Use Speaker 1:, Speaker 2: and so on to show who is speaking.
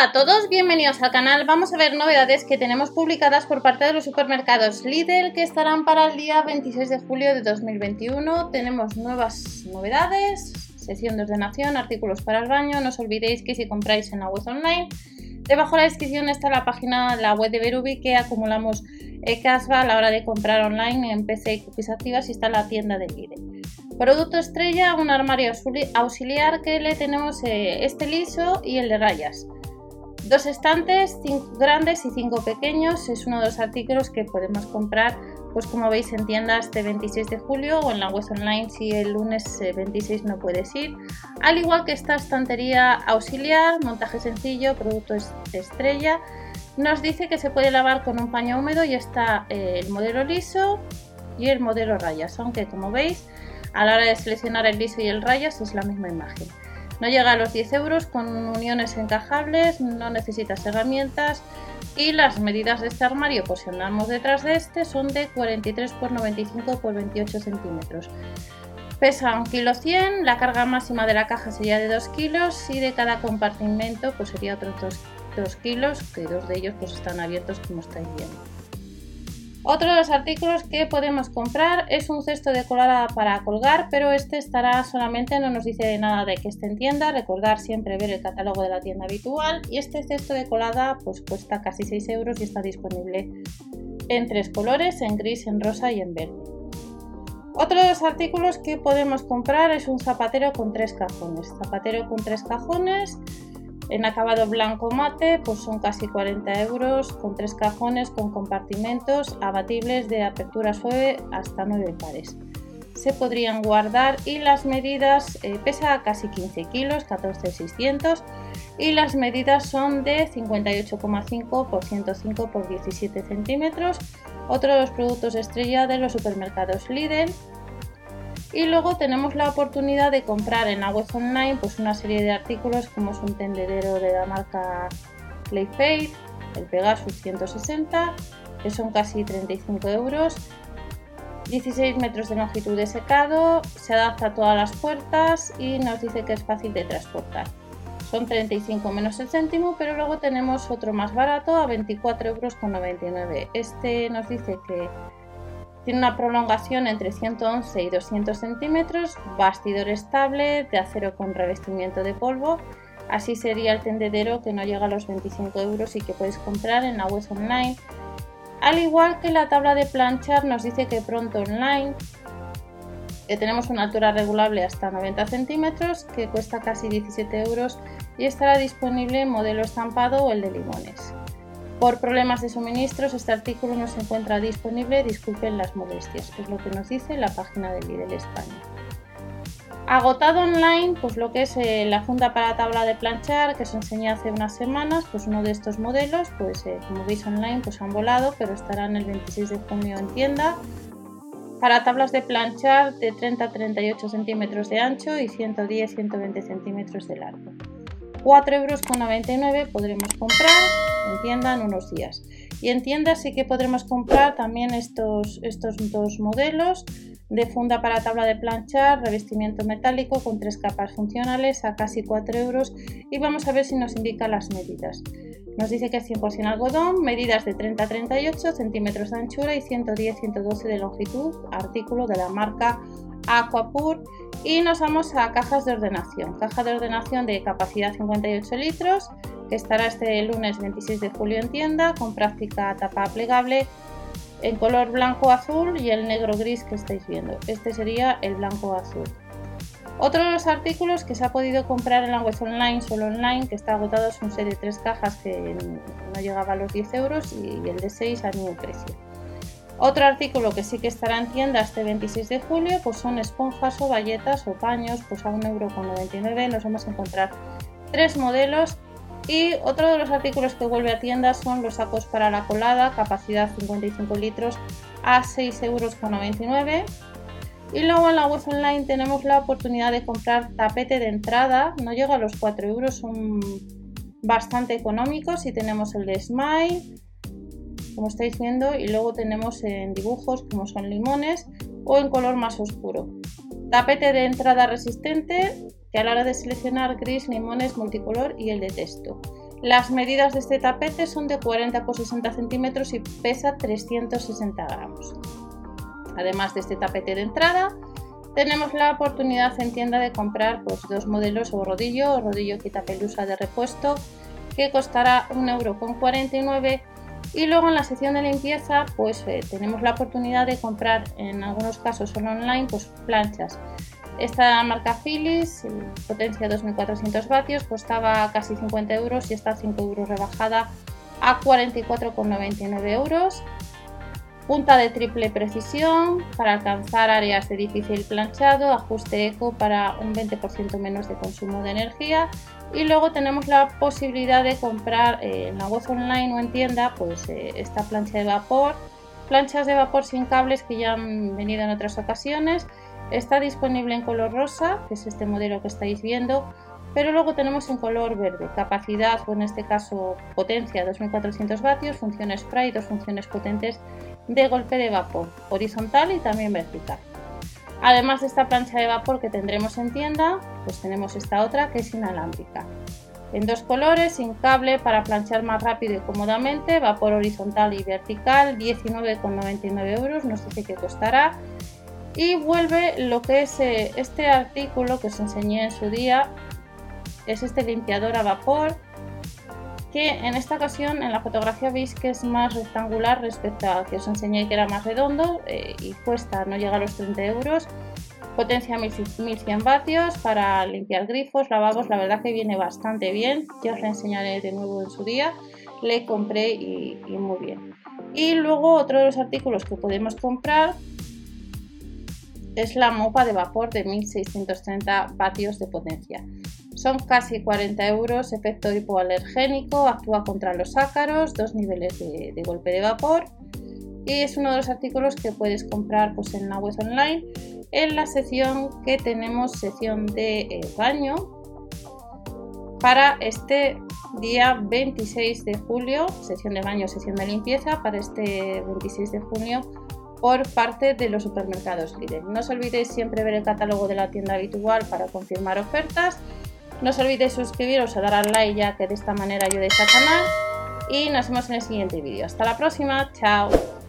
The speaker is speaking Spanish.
Speaker 1: Hola a todos, bienvenidos al canal. Vamos a ver novedades que tenemos publicadas por parte de los supermercados Lidl que estarán para el día 26 de julio de 2021. Tenemos nuevas novedades, sesión de ordenación, artículos para el baño. No os olvidéis que si compráis en la web online, debajo de la descripción está la página, la web de Berubi que acumulamos casva a la hora de comprar online en PC y cookies activas y está la tienda de Lidl. Producto estrella, un armario auxiliar que le tenemos eh, este liso y el de rayas. Dos estantes, cinco grandes y cinco pequeños. Es uno de los artículos que podemos comprar, pues como veis en tiendas este 26 de julio o en la web online si el lunes 26 eh, no puedes ir. Al igual que esta estantería auxiliar, montaje sencillo, producto estrella. Nos dice que se puede lavar con un paño húmedo y está eh, el modelo liso y el modelo rayas, aunque como veis a la hora de seleccionar el liso y el rayas es la misma imagen. No llega a los 10 euros con uniones encajables, no necesitas herramientas y las medidas de este armario, pues si andamos detrás de este, son de 43 x 95 x 28 centímetros. Pesa 1 kg 100, la carga máxima de la caja sería de 2 kilos y de cada compartimento pues sería otros 2, 2 kilos, que dos de ellos pues están abiertos como estáis viendo. Otro de los artículos que podemos comprar es un cesto de colada para colgar, pero este estará solamente, no nos dice nada de que esté en tienda, recordar siempre ver el catálogo de la tienda habitual y este cesto de colada pues cuesta casi 6 euros y está disponible en tres colores, en gris, en rosa y en verde. Otro de los artículos que podemos comprar es un zapatero con tres cajones. Zapatero con tres cajones en acabado blanco mate, pues son casi 40 euros con tres cajones con compartimentos abatibles de apertura suave hasta 9 pares. Se podrían guardar y las medidas eh, pesa casi 15 kilos, 14,600 y las medidas son de 58,5 por 105 por 17 centímetros. Otro de los productos estrella de los supermercados Lidl y luego tenemos la oportunidad de comprar en la web online pues una serie de artículos como es un tendedero de la marca Playfade, el Pegasus 160, que son casi 35 euros. 16 metros de longitud de secado, se adapta a todas las puertas y nos dice que es fácil de transportar. Son 35 menos el céntimo, pero luego tenemos otro más barato a 24,99 euros. Este nos dice que tiene una prolongación entre 111 y 200 centímetros, bastidor estable, de acero con revestimiento de polvo. Así sería el tendedero que no llega a los 25 euros y que puedes comprar en la web online. Al igual que la tabla de planchar nos dice que pronto online que tenemos una altura regulable hasta 90 centímetros que cuesta casi 17 euros y estará disponible en modelo estampado o el de limones. Por problemas de suministros, este artículo no se encuentra disponible, disculpen las molestias, es lo que nos dice la página de Lidl España. Agotado online, pues lo que es eh, la funda para tabla de planchar que os enseñé hace unas semanas, pues uno de estos modelos, pues eh, como veis online, pues han volado, pero estarán el 26 de junio en tienda. Para tablas de planchar de 30 a 38 centímetros de ancho y 110-120 centímetros de largo. 4,99 euros podremos comprar en tienda en unos días. Y en tienda sí que podremos comprar también estos, estos dos modelos de funda para tabla de planchar, revestimiento metálico con tres capas funcionales a casi 4 euros y vamos a ver si nos indica las medidas. Nos dice que es 100% algodón, medidas de 30 a 38 centímetros de anchura y 110-112 de longitud, artículo de la marca Aquapur y nos vamos a cajas de ordenación. Caja de ordenación de capacidad 58 litros que estará este lunes 26 de julio en tienda con práctica tapa plegable en color blanco azul y el negro gris que estáis viendo. Este sería el blanco azul. Otro de los artículos que se ha podido comprar en la web online, solo online, que está agotado es un set de tres cajas que no llegaba a los 10 euros y el de 6 al mismo precio. Otro artículo que sí que estará en tienda este 26 de julio pues son esponjas o bayetas o paños pues a 1,99€ nos vamos a encontrar tres modelos y otro de los artículos que vuelve a tienda son los sacos para la colada, capacidad 55 litros a 6,99€. Y luego en la web online tenemos la oportunidad de comprar tapete de entrada, no llega a los 4 euros, son bastante económicos y tenemos el de Smile, como estáis viendo, y luego tenemos en dibujos como son limones o en color más oscuro. Tapete de entrada resistente que a la hora de seleccionar gris, limones multicolor y el de texto. Las medidas de este tapete son de 40 x 60 centímetros y pesa 360 gramos. Además de este tapete de entrada, tenemos la oportunidad en tienda de comprar pues, dos modelos o rodillo o rodillo quitapelusa de repuesto que costará 1,49€ y luego en la sección de limpieza pues eh, tenemos la oportunidad de comprar en algunos casos solo online pues planchas esta marca Philips, potencia 2400 vatios, costaba casi 50 euros y está 5 euros rebajada a 44,99 euros. Punta de triple precisión para alcanzar áreas de difícil planchado, ajuste eco para un 20% menos de consumo de energía. Y luego tenemos la posibilidad de comprar eh, en la web online o en tienda pues eh, esta plancha de vapor, planchas de vapor sin cables que ya han venido en otras ocasiones. Está disponible en color rosa, que es este modelo que estáis viendo, pero luego tenemos en color verde, capacidad o en este caso potencia 2400 vatios, función spray, dos funciones potentes de golpe de vapor, horizontal y también vertical. Además de esta plancha de vapor que tendremos en tienda, pues tenemos esta otra que es inalámbrica. En dos colores, sin cable para planchar más rápido y cómodamente, vapor horizontal y vertical, 19,99 euros, no sé qué costará y vuelve lo que es eh, este artículo que os enseñé en su día es este limpiador a vapor que en esta ocasión en la fotografía veis que es más rectangular respecto a que os enseñé que era más redondo eh, y cuesta no llega a los 30 euros. Potencia 1100 vatios para limpiar grifos, lavabos, la verdad que viene bastante bien. Ya os lo enseñaré de nuevo en su día. Le compré y, y muy bien. Y luego otro de los artículos que podemos comprar es la mopa de vapor de 1630 vatios de potencia. Son casi 40 euros, efecto hipoalergénico, actúa contra los ácaros, dos niveles de, golpe de vapor y es uno de los artículos que puedes comprar pues, en la web online en la sección que tenemos, sección de eh, baño, para este día 26 de julio, sesión de baño, sesión de limpieza, para este 26 de junio por parte de los supermercados Lidl. No os olvidéis siempre ver el catálogo de la tienda habitual para confirmar ofertas. No os olvidéis suscribiros o dar al like ya que de esta manera ayudéis al canal. Y nos vemos en el siguiente vídeo. Hasta la próxima. Chao.